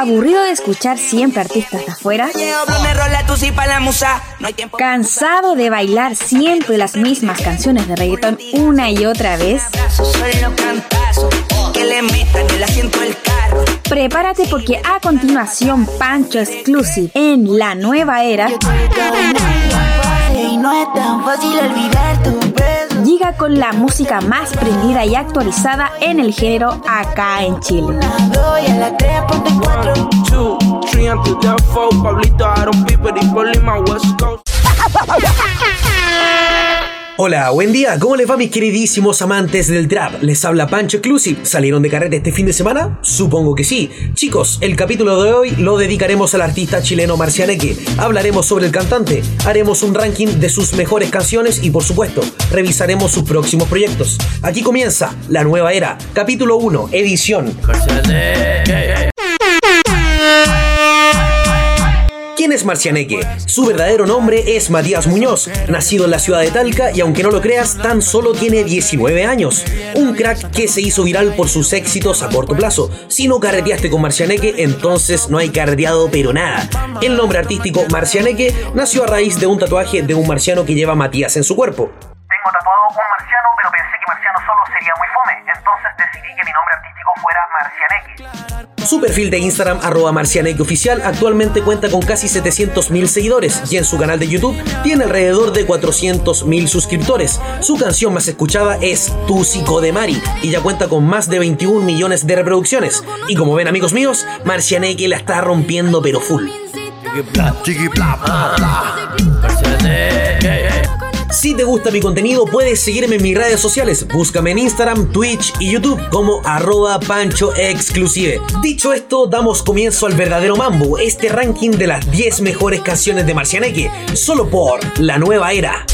¿Aburrido de escuchar siempre artistas de afuera? ¿Cansado de bailar siempre las mismas canciones de reggaeton una y otra vez? Prepárate porque a continuación Pancho Exclusive en la nueva era con la música más prendida y actualizada en el género acá en Chile. Hola, buen día, ¿cómo les va mis queridísimos amantes del trap? Les habla Pancho Exclusive, ¿salieron de carrete este fin de semana? Supongo que sí. Chicos, el capítulo de hoy lo dedicaremos al artista chileno Marcianeque. Hablaremos sobre el cantante, haremos un ranking de sus mejores canciones y por supuesto, revisaremos sus próximos proyectos. Aquí comienza La Nueva Era, capítulo 1, edición. ¿Quién es Marcianeque? Su verdadero nombre es Matías Muñoz, nacido en la ciudad de Talca y aunque no lo creas, tan solo tiene 19 años. Un crack que se hizo viral por sus éxitos a corto plazo. Si no carreteaste con Marcianeque, entonces no hay carreteado pero nada. El nombre artístico Marcianeque nació a raíz de un tatuaje de un marciano que lleva Matías en su cuerpo. Tengo tatuado un marciano, pero pensé que marciano solo sería muy fome, entonces decidí que mi nombre fuera Marcianeque. Su perfil de Instagram, arroba Oficial, actualmente cuenta con casi 700.000 seguidores y en su canal de YouTube tiene alrededor de 400.000 suscriptores. Su canción más escuchada es Tu Psico de Mari y ya cuenta con más de 21 millones de reproducciones. Y como ven amigos míos, Marcianeque la está rompiendo pero full. Si te gusta mi contenido, puedes seguirme en mis redes sociales. Búscame en Instagram, Twitch y YouTube como arroba Pancho Exclusive. Dicho esto, damos comienzo al verdadero mambo, este ranking de las 10 mejores canciones de Marcianeque, solo por La Nueva Era.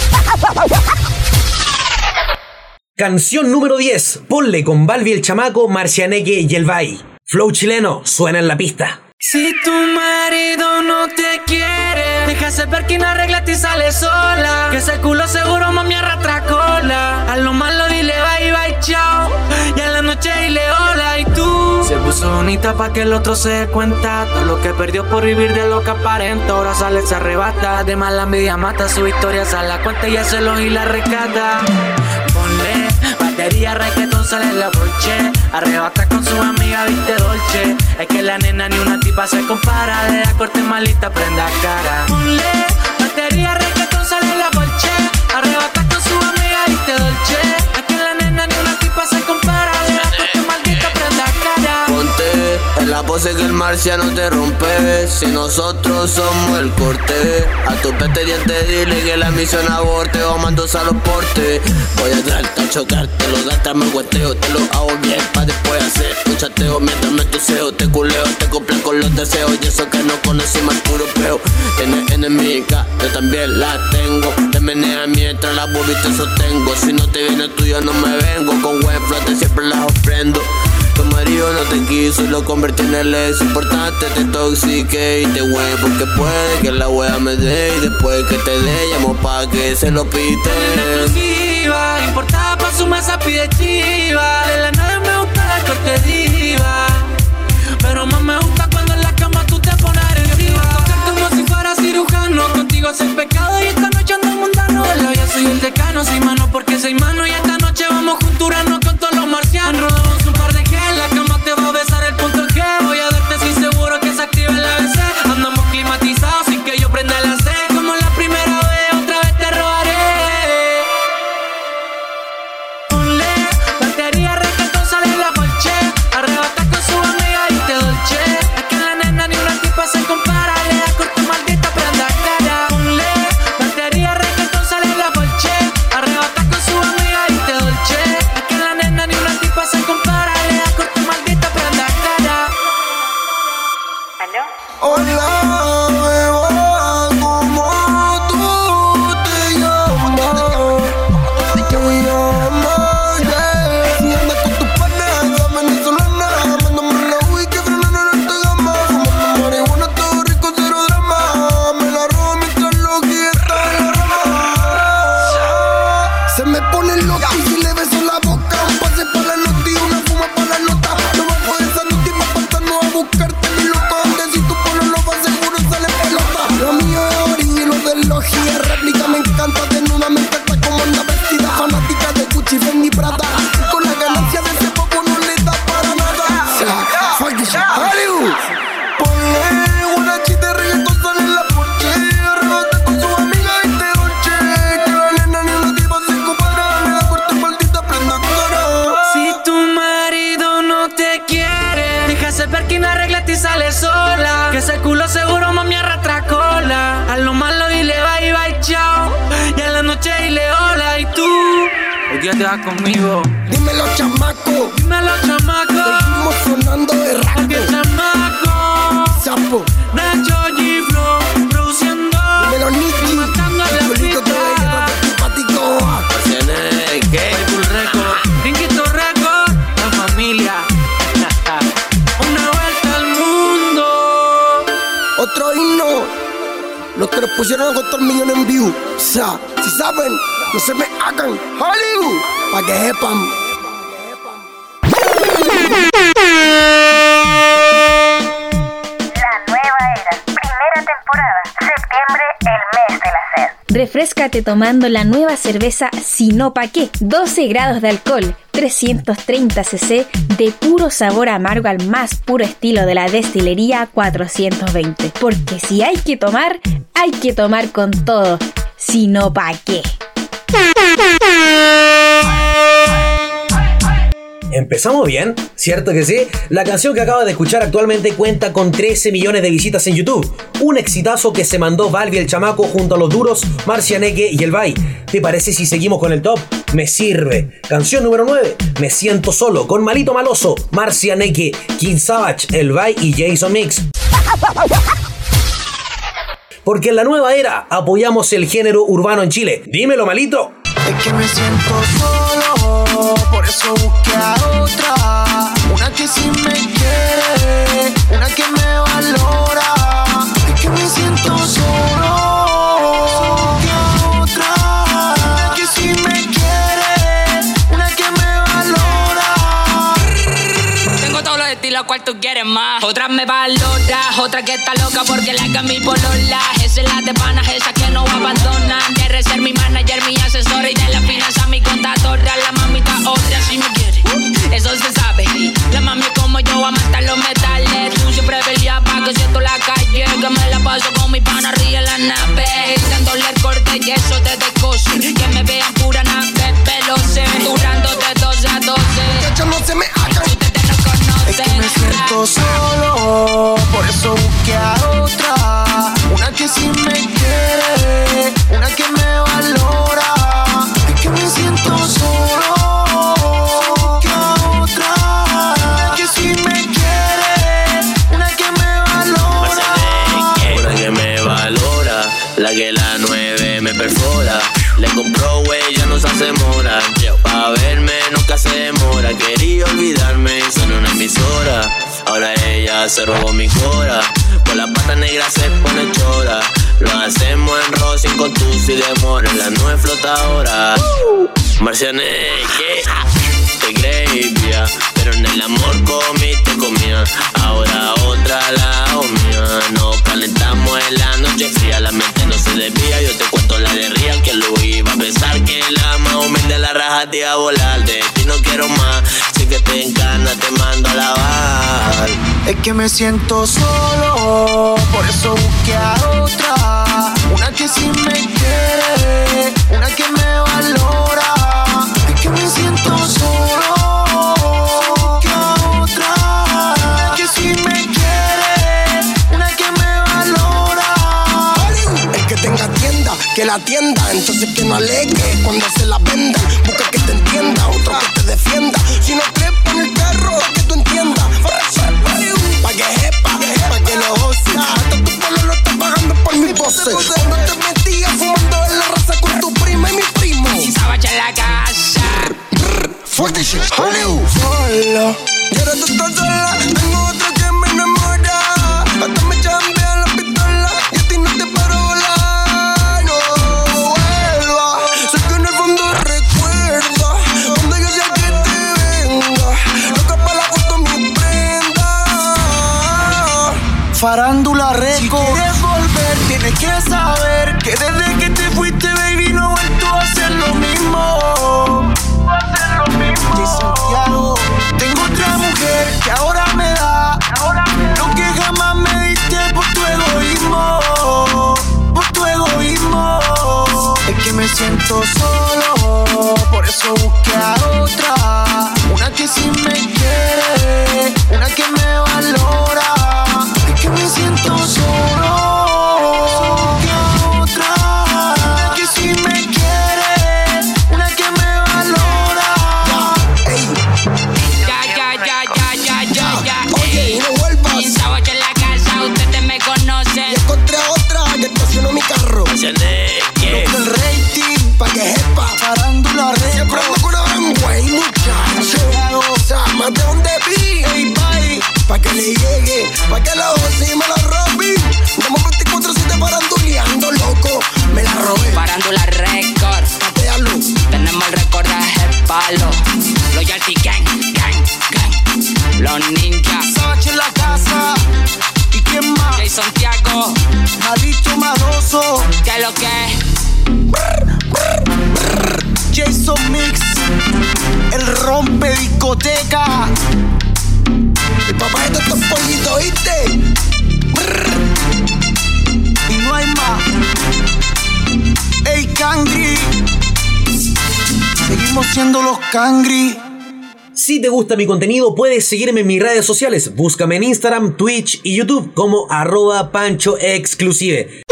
Canción número 10. Ponle con Balbi el chamaco, Marcianeque y el Bay. Flow chileno, suena en la pista. Si tu marido no te quiere, deja ver que no y sale sola. Que ese culo seguro mami arrastra cola. A lo malo dile bye bye chao. Y a la noche dile hola y tú. Se puso bonita pa' que el otro se dé cuenta. Todo lo que perdió por vivir de lo que aparenta. Ahora sale, se arrebata. De mala media mata su historia, sale la cuenta y hace lo y la rescata. Ponle batería, reggaetón, sale la bolche. Arrebata con su amiga, viste dolce. Es que la nena ni una tipa se compara. De la corte malita, prenda cara. Ponle batería, reggaetón, sale la bolche. Arrebata con su amiga, viste dolce. La pose que el marciano te rompe. Si nosotros somos el corte. A tu pete diente dile que la misión aborte. O mando a los. Voy a darte a chocarte, lo das, me guateo. Te lo hago bien pa' después hacer un chateo. Mientras me tuseo, te culeo, te cumplen con los deseos. Y eso que no conocí más puro peo. Tienes enemiga, yo también la tengo. Te menea mientras la te sostengo. Si no te viene tuyo, no me vengo. Con buen flote siempre las ofrendo. Tu marido no te quiso y lo convertí en el ex importante, te toxique y te hue porque puede que la wea me dé y después que te dé llamo pa' que se lo pite. exclusiva, importada pa' su mesa pide chiva. De la nave me gusta la corte diva. Pero más me gusta cuando en la cama tú te pones agresiva. Tocar como si fuera cirujano. Contigo es pecado y esta noche ando mundano. De la soy el decano, soy mano porque soy mano. Y esta noche vamos con ese culo seguro mami arrastra cola. A lo malo dile bye bye chao. Y a la noche dile hola y tú. Hoy día te vas conmigo. Dímelo, chamaco. Dímelo, chamaco. Seguimos sonando de Aquí rato. chamaco. Sapo. Nacho Nos pusieron a contar millones en view. O sea, si saben, no se me hagan. Hollywood. Pa' que sepan. Refrescate tomando la nueva cerveza Sino Pa' qué, 12 grados de alcohol, 330 cc de puro sabor amargo al más puro estilo de la destilería 420. Porque si hay que tomar, hay que tomar con todo. Sino Pa' qué. Empezamos bien, ¿cierto que sí? La canción que acaba de escuchar actualmente cuenta con 13 millones de visitas en YouTube. Un exitazo que se mandó Valvi el chamaco junto a los duros, Marcianeque y el Bay. ¿Te parece si seguimos con el top? Me sirve. Canción número 9. Me siento solo con Malito Maloso, Marcianeque, King Savage, el Bay y Jason Mix. Porque en la nueva era apoyamos el género urbano en Chile. Dímelo, Malito. Es que me siento solo, por eso busqué a otra. Una que sí me quiere, una que me valora. Es que me siento solo, busqué otra. Una que sí me quiere, una que me valora. Tengo todos los estilos, cual tú quieres más. Otra me valora, otra que está loca porque la que mi polola. Esa es la de panas, esa que no abandonan. Quiere ser mi manager, mi asesor y de la finanza mi contadora. La mamita otra si me quiere, eso se sabe. La mami como yo amanta los metales. Tú siempre peleas pa' que siento la calle. Que me la paso con mi pana arriba en la nave. Dándole el corte y eso te descoce. Que me vean pura nave, veloce. Durándote 12 a 12. Muchachos, no se me conocen. Es que me siento solo, por eso busqué a otra. Una que sí me quiere, una que me valora. Me perfora. Le compró güey, ya no se hace mora. Pa' verme nunca se demora. Quería olvidarme y son una emisora. Ahora ella se robó mi cora. Con la pata negra se pone chora. Lo hacemos en rojo sin contus y demora. La nueve flotadora. Marcianeque. Te creía, pero en el amor comiste comía. Ahora otra la mía. Nos calentamos en la noche fría. La mente no se desvía. Yo te cuento la de que lo iba a pensar que la más humilde la raja te iba a volar. De ti no quiero más. Si que te encana, te mando a lavar. Es que me siento solo, por eso busqué a otra. Una que sí me quiere, una que me valora. La atienda. Entonces que no alegue cuando se la vendan. Busca que te entienda, otro que te defienda. Si no crees, pon el carro que tú entiendas. Pa' que sepa, pa' que lo goce. Hasta tu pueblo lo está pagando por mi pose. Cuando te metías fumando en la raza con tu prima y mi primo. Sabach en la casa. Fuerte shit, Hollywood. Solo, y ahora tú estás sola. Tengo otro Farándula Reco. palo. Loyalty gang, gang, gang. Los ninjas. Sache en la casa. ¿Y quién más? Jay Santiago. Maldito maroso. ¿Qué es lo que? Jason Mix. El rompe discoteca. El papá de estos pollitos, ¿viste? Y no hay más. Ey, Cangri. Siendo los Cangri. Si te gusta mi contenido, puedes seguirme en mis redes sociales. Búscame en Instagram, Twitch y YouTube como arroba pancho exclusive.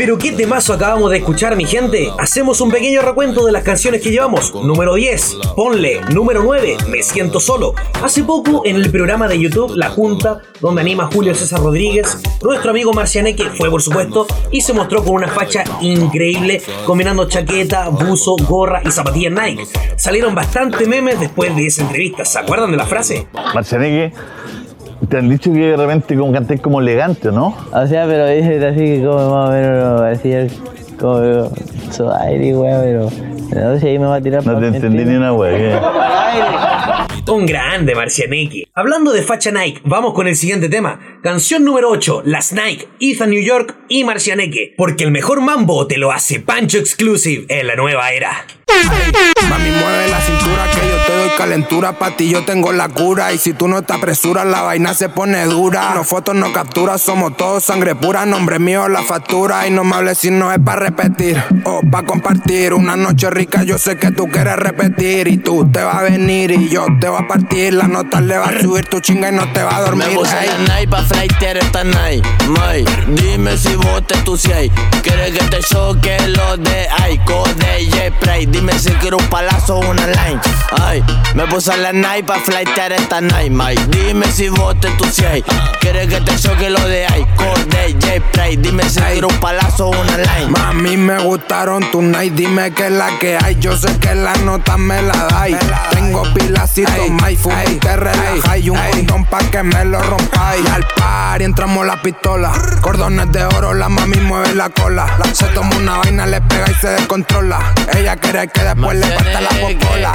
Pero qué temazo acabamos de escuchar, mi gente. Hacemos un pequeño recuento de las canciones que llevamos. Número 10, Ponle. Número 9, Me siento solo. Hace poco, en el programa de YouTube La Junta, donde anima Julio César Rodríguez, nuestro amigo Marcianeque fue, por supuesto, y se mostró con una facha increíble, combinando chaqueta, buzo, gorra y zapatillas Nike. Salieron bastante memes después de esa entrevista. ¿Se acuerdan de la frase? Marcianeque, te han dicho que de repente como cantáis como elegante, ¿no? O sea, pero dice así que como más o menos decía como su aire, weá, pero no sé ahí me va a tirar No te entendí ni una wea. Un grande Marcianeque. Hablando de facha Nike, vamos con el siguiente tema. Canción número 8, Las Nike, Ethan New York y Marcianeque. Porque el mejor mambo te lo hace Pancho Exclusive en la nueva era. Mami, mueve la cintura que yo te doy calentura. Pa' ti yo tengo la cura. Y si tú no te apresuras, la vaina se pone dura. No fotos, no capturas, somos todos sangre pura. Nombre mío, la factura. Y no me hables si no es pa' repetir o pa' compartir. Una noche rica, yo sé que tú quieres repetir. Y tú te vas a venir y yo te voy a partir. La nota le va a subir tu chinga y no te va a dormir. Me puse Ey. la night pa' esta night, may Dime si vos te entusias Quieres que te choque lo de Aiko de J-Spray Dime si quiero un palazo o una line. Ay, me puse la night pa' flightear esta night, may Dime si vos te entusias Quieres que te choque lo de Aiko de J-Spray Dime si quiero un palazo o una line. Mami, me gustaron tu night, dime que es la que hay. Yo sé que la nota me la dais. Tengo pilacitos, my fumo y te relaja. Y un condón pa' que me lo rompáis. Y al par y entramos la pistola. Cordones de oro, la mami mueve la cola. Se toma una vaina, le pega y se descontrola. Ella quiere que después le parta la popola.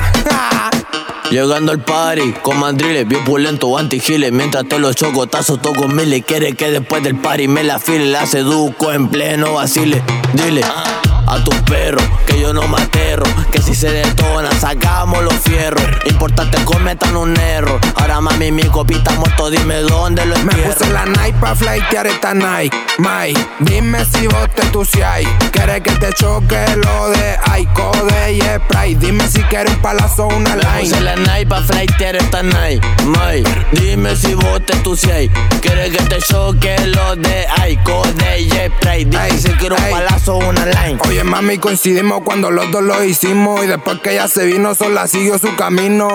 Llegando al party con mandriles, bien pulento, antigiles. Mientras te los chocotazos toco miles. Quiere que después del party me la file. La seduco en pleno vacile. Dile a tus perros que yo no me aterro. Que si se detona, sacamos los fierros. Importante cometan un error. Ahora mami, mi copita muerto, dime dónde lo Me entierro. puse la night pa' flightear esta night, May. Dime si vos te entusias. Quieres que te choque lo de Aiko de Spray. Dime si quieres un palazo o una Me puse line. la night pa' flightear esta night, may Dime si vos te entusias Quieres que te choque lo de Aiko de J-Spray Dime si quiero un palazo o una line Oye, mami, coincidimos cuando los dos lo hicimos. Y después que ella se vino, sola siguió su camino.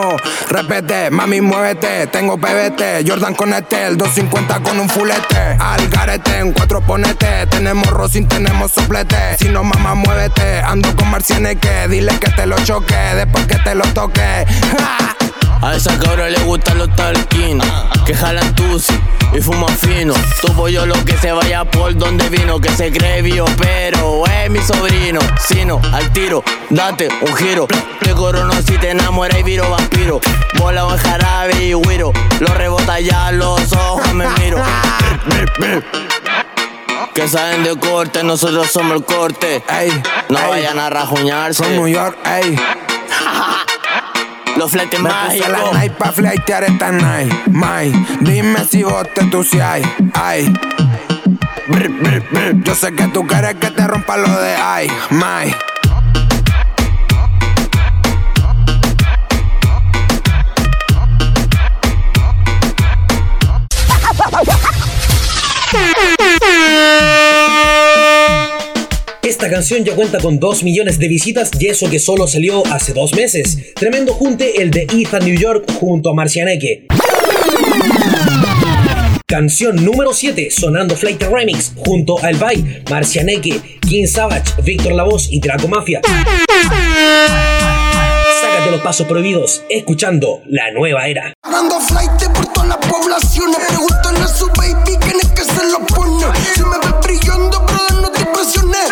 Mami, muévete. Tengo PBT, Jordan con el 250 con un fulete. Al garete, en cuatro ponete. Tenemos rosin, tenemos soplete. Si no, mamá, muévete. Ando con marcianeque, dile que te lo choque. Después que te lo toque. A esa cabra le gustan los talquinos Que jalan tusi y fuman fino. Tu pollo lo que se vaya por donde vino Que se cree bio pero es mi sobrino. Sino, al tiro, date un giro. Te corono si te enamoras y viro vampiro. Bola o jarabe y güiro Lo rebota ya los ojos me miro. Que saben de corte, nosotros somos el corte. Ey, No ey. vayan a rajuñarse. From New York, ey. Los fletes Me puse la mágicos night pa' flightear esta night, May. Dime si vos te entusias, ay. Yo sé que tú quieres que te rompa lo de ay, May. Esta canción ya cuenta con 2 millones de visitas y eso que solo salió hace dos meses. Tremendo junte el de Ethan New York junto a Marcianeque. Canción número 7, sonando Flight Remix, junto a El Bay, Marcianeque, King Savage, Víctor La Voz y Draco Mafia. Sácate los pasos prohibidos, escuchando la nueva era. Dando flight por todas las poblaciones. Pregúntale a su baby quién que se lo pone. Si me ves brillando, brother, no te presiones.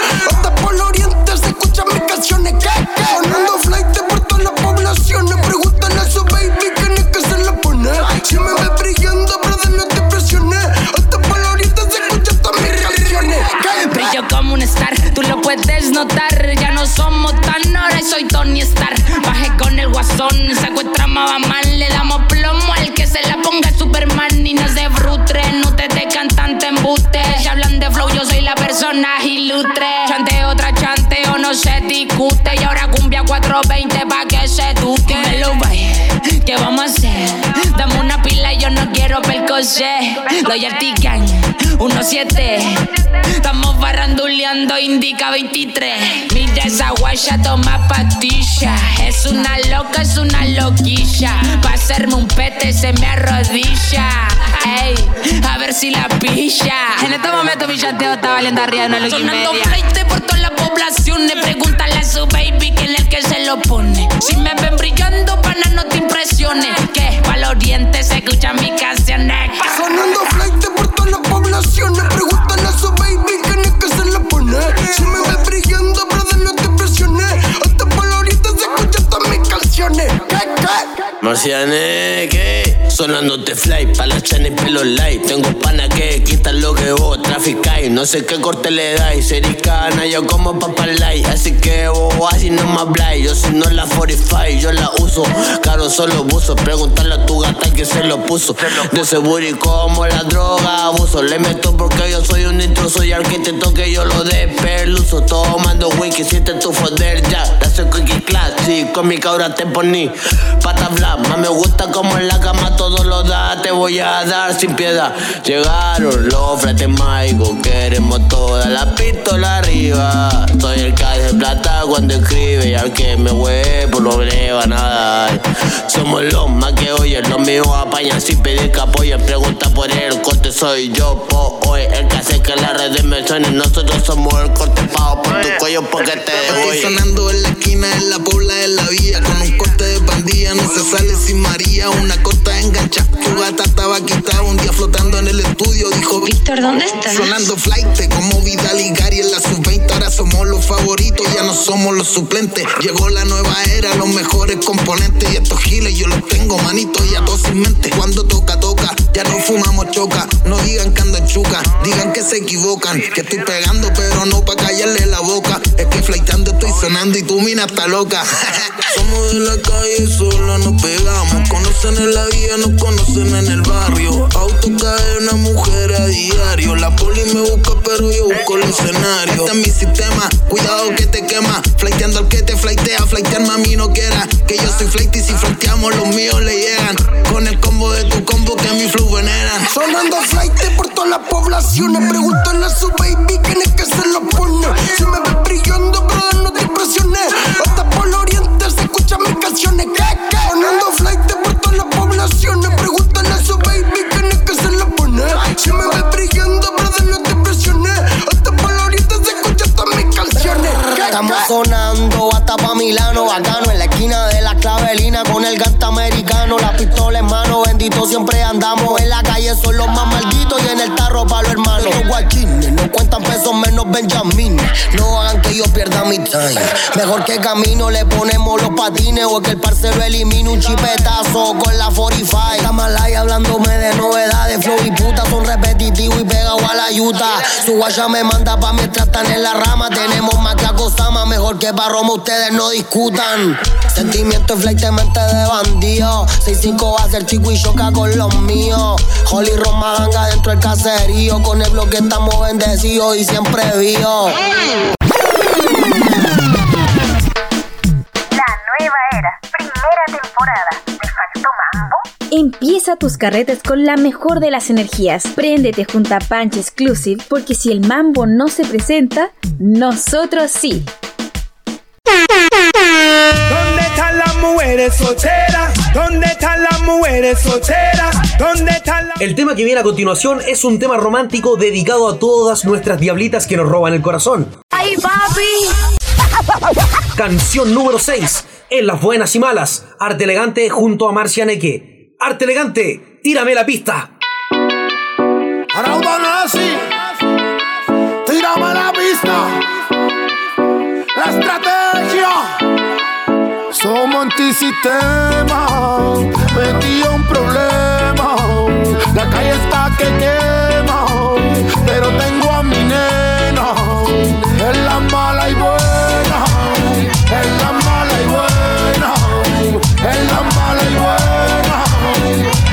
Puedes notar. Ya no somos tan ahora y soy Tony Stark. Bajé con el guasón, secuestramos a mal. Le damos plomo al que se la ponga Superman y no se frutre. No te de cantante embuste. Ya hablan de flow, yo soy la persona ilustre. Chante otra chante o no se discute. Y ahora cumbia 420 pa' que se duque. Dímelo, bye. ¿Qué vamos a hacer? Percocer. Loyalty Gang, 17. Estamos barranduleando, indica 23. Mira esa guaya, toma patilla. Es una loca, es una loquilla. Pa' hacerme un pete se me arrodilla. Ey, a ver si la pilla. En este momento mi chanteo está valiendo arriba de una loca Sonando fleite por toda la población. Pregúntale a su baby quién es el que se lo pone. Si me ven brillando, pana, no impresiones. Que pa'l oriente se escuchan mis canciones. Sonando flight por toda la población. Le preguntan a su baby quién es que se la pone. Si me ves brillando, brother, no te impresiones. Hasta por la ahorita se escuchan todas mis canciones. ¿Qué, qué? Marcianeque, sonándote fly, pa' la chana y pelo light. Tengo pana que quitan lo que vos traficáis. No sé qué corte le dais, sericana, yo como papa light. Así que vos así no me habláis. Yo si no la 45, yo la uso. Caro solo buzo, pregúntale a tu gata que se lo puso. De ese booty como la droga, abuso. Le meto porque yo soy un intruso y al que yo lo despeluzo. Tomando wiki, siente tu foder ya. La soy cookie class, sí, con mi cabra te poní. Pata más me gusta como en la cama todo lo da. Te voy a dar sin piedad. Llegaron los fretes mágicos, queremos toda la pistola arriba. Soy el que de plata cuando escribe y al que me huevo no le van a dar. Somos los más que oyen, los míos apañan sin pedir que apoyen. Pregunta por el corte, soy yo, po, hoy el que hace que las redes me suenen. Nosotros somos el corte pago por tu cuello porque te Estoy oye. sonando en la esquina, en la pobla, en la vía. Con un corte de pandilla, no sale sin María. Una corta engancha, tu gata estaba quitada. Un día flotando en el estudio, dijo Víctor, ¿dónde estás? Sonando flight, como Vidal y Gary en la sub-20. Ahora somos los favoritos, ya no somos los suplentes. Llegó la nueva era, los mejores componentes. Y estos giles yo los tengo, manito, ya todos sin mente. Cuando toca, toca, ya no fumamos choca. No digan que ando en chuca, digan que se equivocan. Que estoy pegando, pero no pa' callarle la boca. Es que flightando estoy sonando y tu mina está loca. Somos de la calle, solo nos Conocen en la vía, nos conocen en el barrio. Auto cae una mujer a diario. La poli me busca, pero yo busco el escenario. Este es mi sistema, cuidado que te quema. Flighteando al que te flightea, flightear mami no quiera. Que yo soy flight y si flighteamos los míos le llegan. Con el combo de tu combo que mi flow veneran. Sonando flight por todas las poblaciones. Pregúntale a su baby quién es que se lo pone. Si me ves brillando, brother, no te impresiones. Hasta por el oriente se escuchan mis canciones. ¿Qué, qué? Sonando flight por todas las poblaciones. Pregúntale a su baby quién es que se lo pone. Si me ves brillando, brother, no te impresiones. Benjamín. No hagan que yo pierda mi time. Mejor que camino le ponemos los patines O que el parcero elimine un chipetazo con la 45 Está malaya hablándome de novedades Flow y puta son repetitivos y pegados a la yuta. Su guacha me manda pa' mientras están en la rama. Tenemos más que acosama, mejor que pa' Roma ustedes no discutan. Sentimiento y flight de mente de bandido. 6-5 va a ser chico y choca con los míos Holly Roma ganga dentro del caserío Con el bloque estamos bendecidos y siempre vivos La nueva era, primera temporada. ¿Te faltó mambo? Empieza tus carretes con la mejor de las energías. Préndete junto a Punch Exclusive porque si el mambo no se presenta, nosotros sí. ¿Dónde están las mujeres solteras? ¿Dónde están las mujeres solteras? ¿Dónde están las El tema que viene a continuación es un tema romántico dedicado a todas nuestras diablitas que nos roban el corazón. ¡Ay, papi! Canción número 6. En las buenas y malas. Arte elegante junto a Marcia Neque. Arte elegante, tírame la pista. Araudo Nazi, Somos antisistema, metido un problema. La calle está que quema, pero tengo a mi nena. Es la mala y buena, es la mala y buena, es la mala y buena,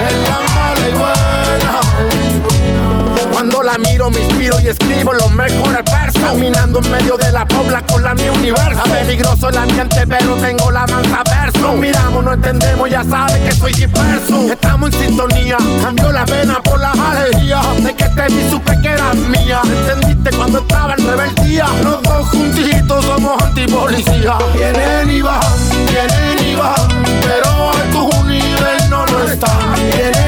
es la mala y buena. Cuando la miro me inspiro y escribo los mejores pobla con la mi universo. Peligroso el ambiente, pero tengo la mansa verso. Miramos, no entendemos, ya sabes que soy disperso. Estamos en sintonía, cambió la pena por la alegría. De que te vi, supe que eras mía. ¿Entendiste cuando estaba en rebeldía? Los dos juntitos somos antipolicía. Vienen y van, vienen y van, pero a tu nivel no lo están. Vienen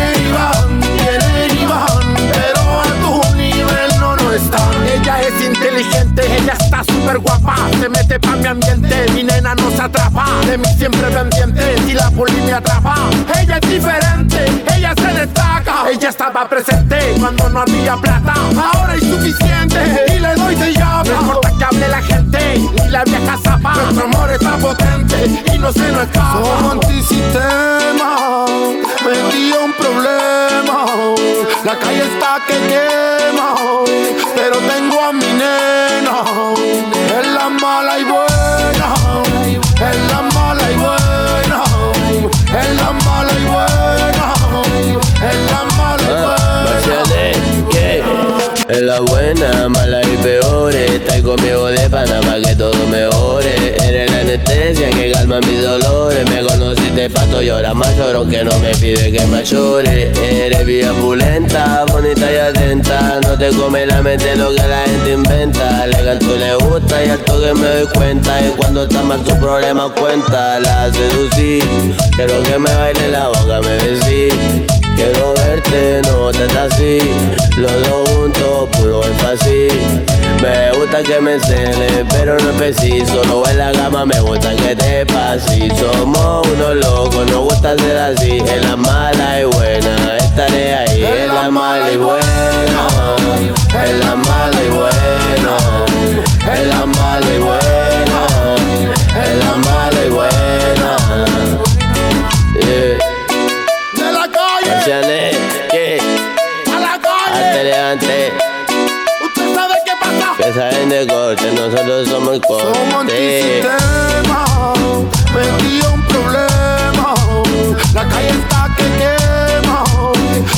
Ella es inteligente, ella está súper guapa. Se mete pa' mi ambiente, mi nena no se atrapa. De mí siempre pendiente, si la poli me atrapa. Ella es diferente, ella se destaca. Ella estaba presente cuando no había plata. Ahora hay suficiente y le doy de llave. No importa que hable la gente y la vieja zapa. Es la buena, mala y peor. Estás conmigo de pana pa' que todo mejore. Eres la anestesia que calma mis dolores. Me conociste pato y ahora más lloro que no me pide que más llore. Eres vía pulenta, bonita y atenta. No te come la mente lo que la gente inventa. Le canto le gusta y al toque me doy cuenta. Y cuando está mal tu problema cuenta. La seducí, quiero que me baile la boca, me besí. Quiero verte, no te así. Los dos juntos, puro énfasis. Me gusta que me cele, pero no es preciso. No en la cama, me gusta que te pases. Somos unos locos, nos gusta ser así. En la mala y buena, estaré ahí. En la mala y buena, en la mala y buena, en la mala y buena, saben de corte, nosotros somos el Somos corte. antisistema, metí un problema. La calle está que quema,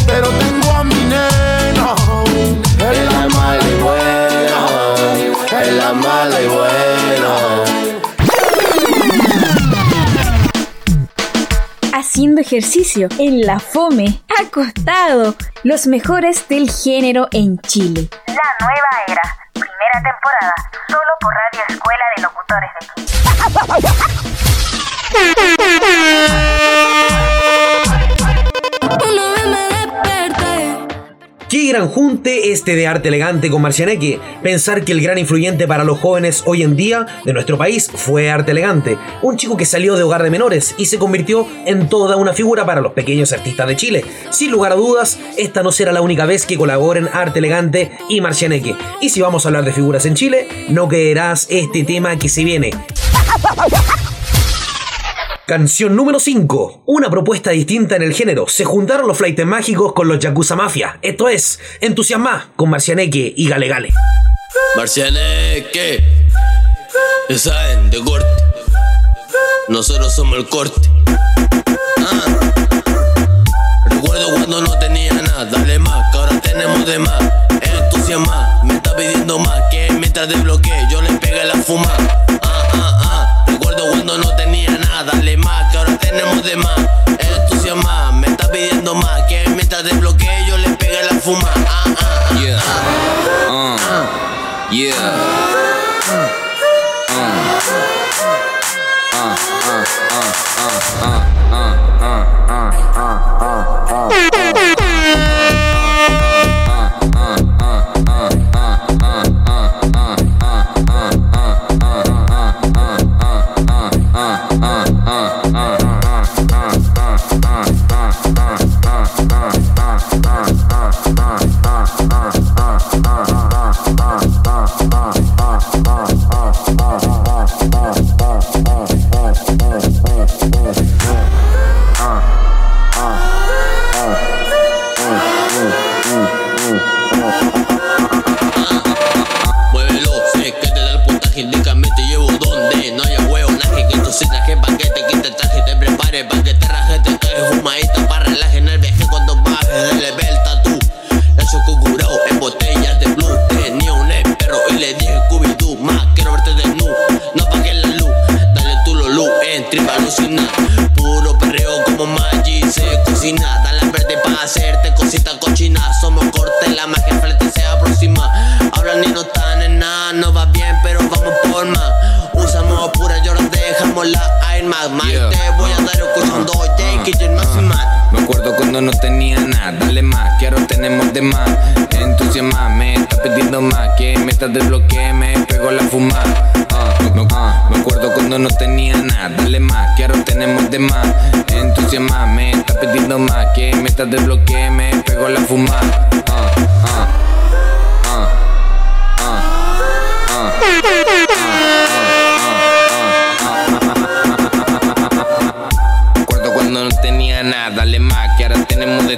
pero tengo a mi nena. Es Es la mala y buena, es la mala y buena. Haciendo ejercicio en la fome, acostado, los mejores del género en Chile. La nueva era, primera temporada, solo por Radio Escuela de Locutores de. Qué gran junte este de arte elegante con Marcianeque. Pensar que el gran influyente para los jóvenes hoy en día de nuestro país fue arte elegante. Un chico que salió de hogar de menores y se convirtió en toda una figura para los pequeños artistas de Chile. Sin lugar a dudas, esta no será la única vez que colaboren arte elegante y Marcianeque. Y si vamos a hablar de figuras en Chile, no creerás este tema que se viene. Canción número 5. Una propuesta distinta en el género. Se juntaron los flightes mágicos con los Yakuza Mafia. Esto es Entusiasma con Marcianeque y Gale Gale. Marcianeque, saben, de corte. Nosotros somos el corte. Más, que me me pego la fumada. Ah, no, ah, me acuerdo cuando no tenía nada, dale más, que ahora tenemos de más. Entusiasma, me está pidiendo más, que me estás desbloqueando, me pego la fumada. Ah, ah, ah, ah, ah. Me acuerdo cuando no tenía nada, dale más, que ahora tenemos de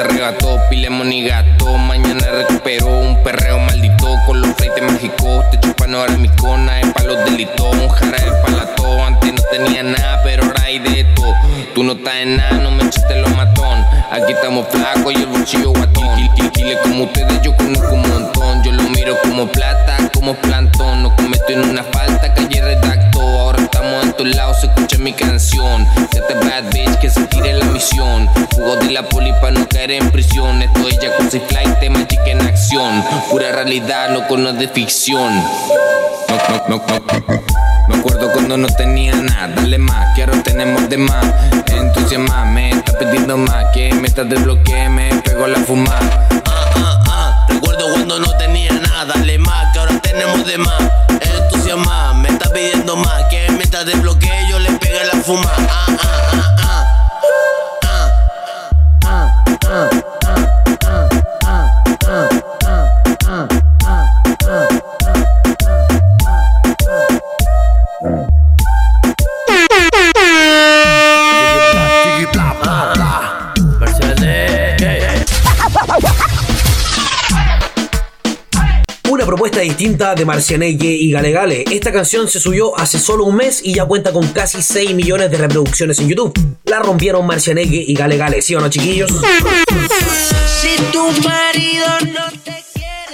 se arrebató, pilemos ni gato. Mañana recuperó un perreo maldito con los freites mágicos. Te chupan ahora mi cona, es pa' los delitos. Un jarabe palato, antes no tenía nada, pero ahora hay de todo. Tú no estás en nada, no me echaste los matón. Aquí estamos flacos y el bolsillo guatón. Giles como ustedes, yo conozco un montón. Yo lo miro como plata, como plantón. No cometo en una falta, calle todos lados, escucha mi canción. Este bad bitch que se tire la misión. Jugo de la poli pa' no caer en prisión. Ya con seis flight, tema chica en acción. Pura realidad, no con de ficción. No, no, no. Me acuerdo cuando no tenía nada, dale más, que ahora tenemos de más. Entusiasma, me está pidiendo más, que me estás desbloqueando, me pego la fumada. Ah, ah, recuerdo cuando no tenía nada, dale más, que ahora tenemos de más. Mientras desbloquee yo le pegue la fuma. Ah, ah, ah, ah. Una distinta de Marcianeque y Gale Gale. Esta canción se subió hace solo un mes y ya cuenta con casi 6 millones de reproducciones en YouTube. La rompieron Marcianeque y Gale Gale, ¿sí o no, chiquillos? Si tu marido no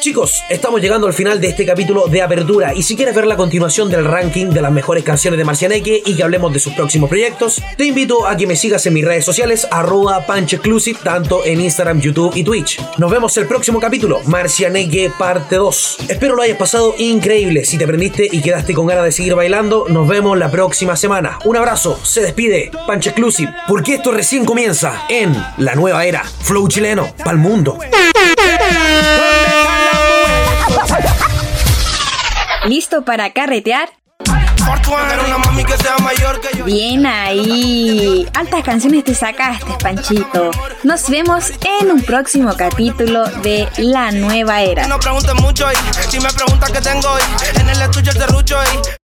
Chicos, estamos llegando al final de este capítulo de apertura y si quieres ver la continuación del ranking de las mejores canciones de Marcianeque y que hablemos de sus próximos proyectos, te invito a que me sigas en mis redes sociales arroba punchexclusive tanto en Instagram, YouTube y Twitch. Nos vemos el próximo capítulo, Marcianeque parte 2. Espero lo hayas pasado increíble. Si te prendiste y quedaste con ganas de seguir bailando, nos vemos la próxima semana. Un abrazo, se despide Punch Exclusive, porque esto recién comienza en la nueva era Flow chileno pa'l mundo. ¿Listo para carretear? Bien ahí. Altas canciones te sacaste, Panchito. Nos vemos en un próximo capítulo de La Nueva Era. No preguntes mucho y si me preguntas qué tengo hoy, en el estudio el y